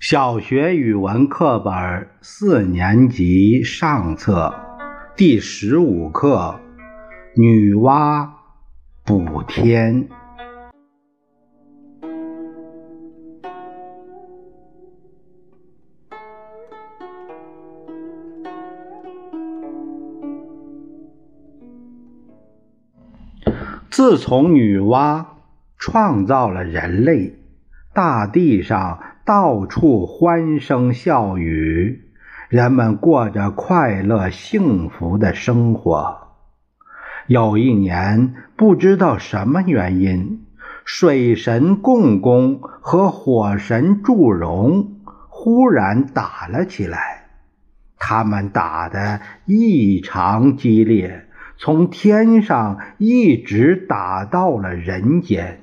小学语文课本四年级上册第十五课《女娲补天》。自从女娲创造了人类，大地上。到处欢声笑语，人们过着快乐幸福的生活。有一年，不知道什么原因，水神共工和火神祝融忽然打了起来。他们打得异常激烈，从天上一直打到了人间。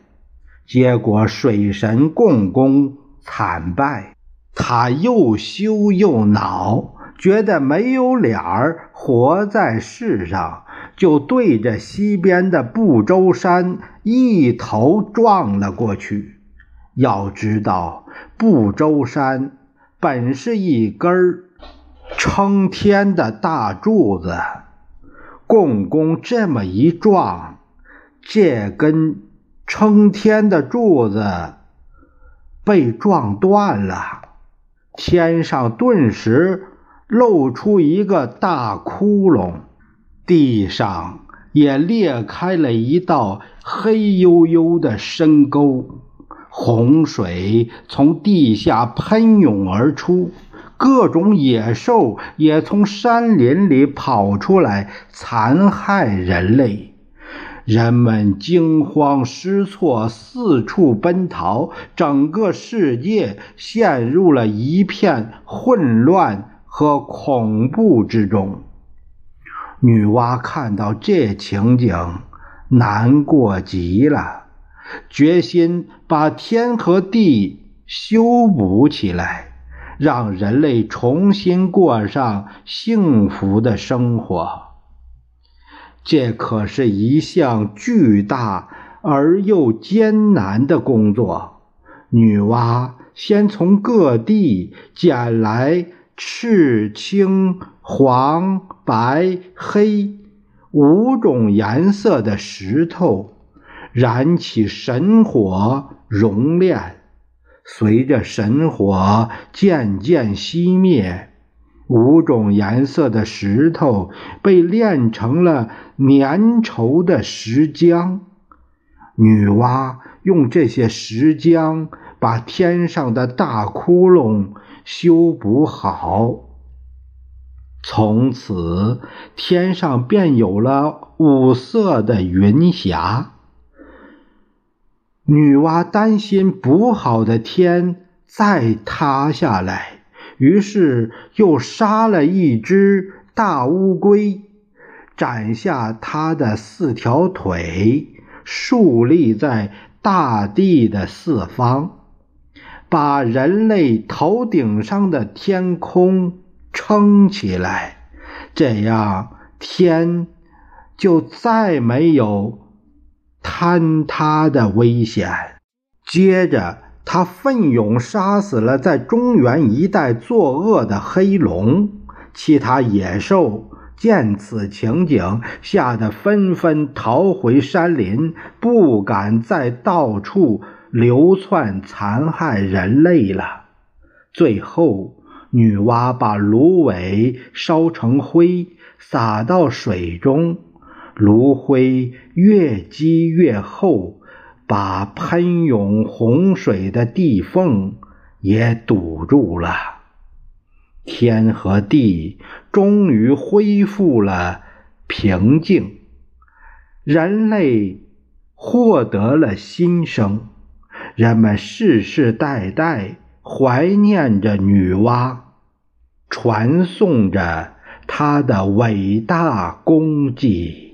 结果，水神共工。惨败，他又羞又恼，觉得没有脸儿活在世上，就对着西边的不周山一头撞了过去。要知道，不周山本是一根撑天的大柱子，共工这么一撞，这根撑天的柱子。被撞断了，天上顿时露出一个大窟窿，地上也裂开了一道黑黝黝的深沟，洪水从地下喷涌而出，各种野兽也从山林里跑出来残害人类。人们惊慌失措，四处奔逃，整个世界陷入了一片混乱和恐怖之中。女娲看到这情景，难过极了，决心把天和地修补起来，让人类重新过上幸福的生活。这可是一项巨大而又艰难的工作。女娲先从各地捡来赤、青、黄、白、黑五种颜色的石头，燃起神火熔炼，随着神火渐渐熄灭。五种颜色的石头被炼成了粘稠的石浆。女娲用这些石浆把天上的大窟窿修补好，从此天上便有了五色的云霞。女娲担心补好的天再塌下来。于是又杀了一只大乌龟，斩下它的四条腿，竖立在大地的四方，把人类头顶上的天空撑起来，这样天就再没有坍塌的危险。接着。他奋勇杀死了在中原一带作恶的黑龙，其他野兽见此情景，吓得纷纷逃回山林，不敢再到处流窜残害人类了。最后，女娲把芦苇烧成灰，撒到水中，炉灰越积越厚。把喷涌洪水的地缝也堵住了，天和地终于恢复了平静，人类获得了新生，人们世世代代怀念着女娲，传颂着她的伟大功绩。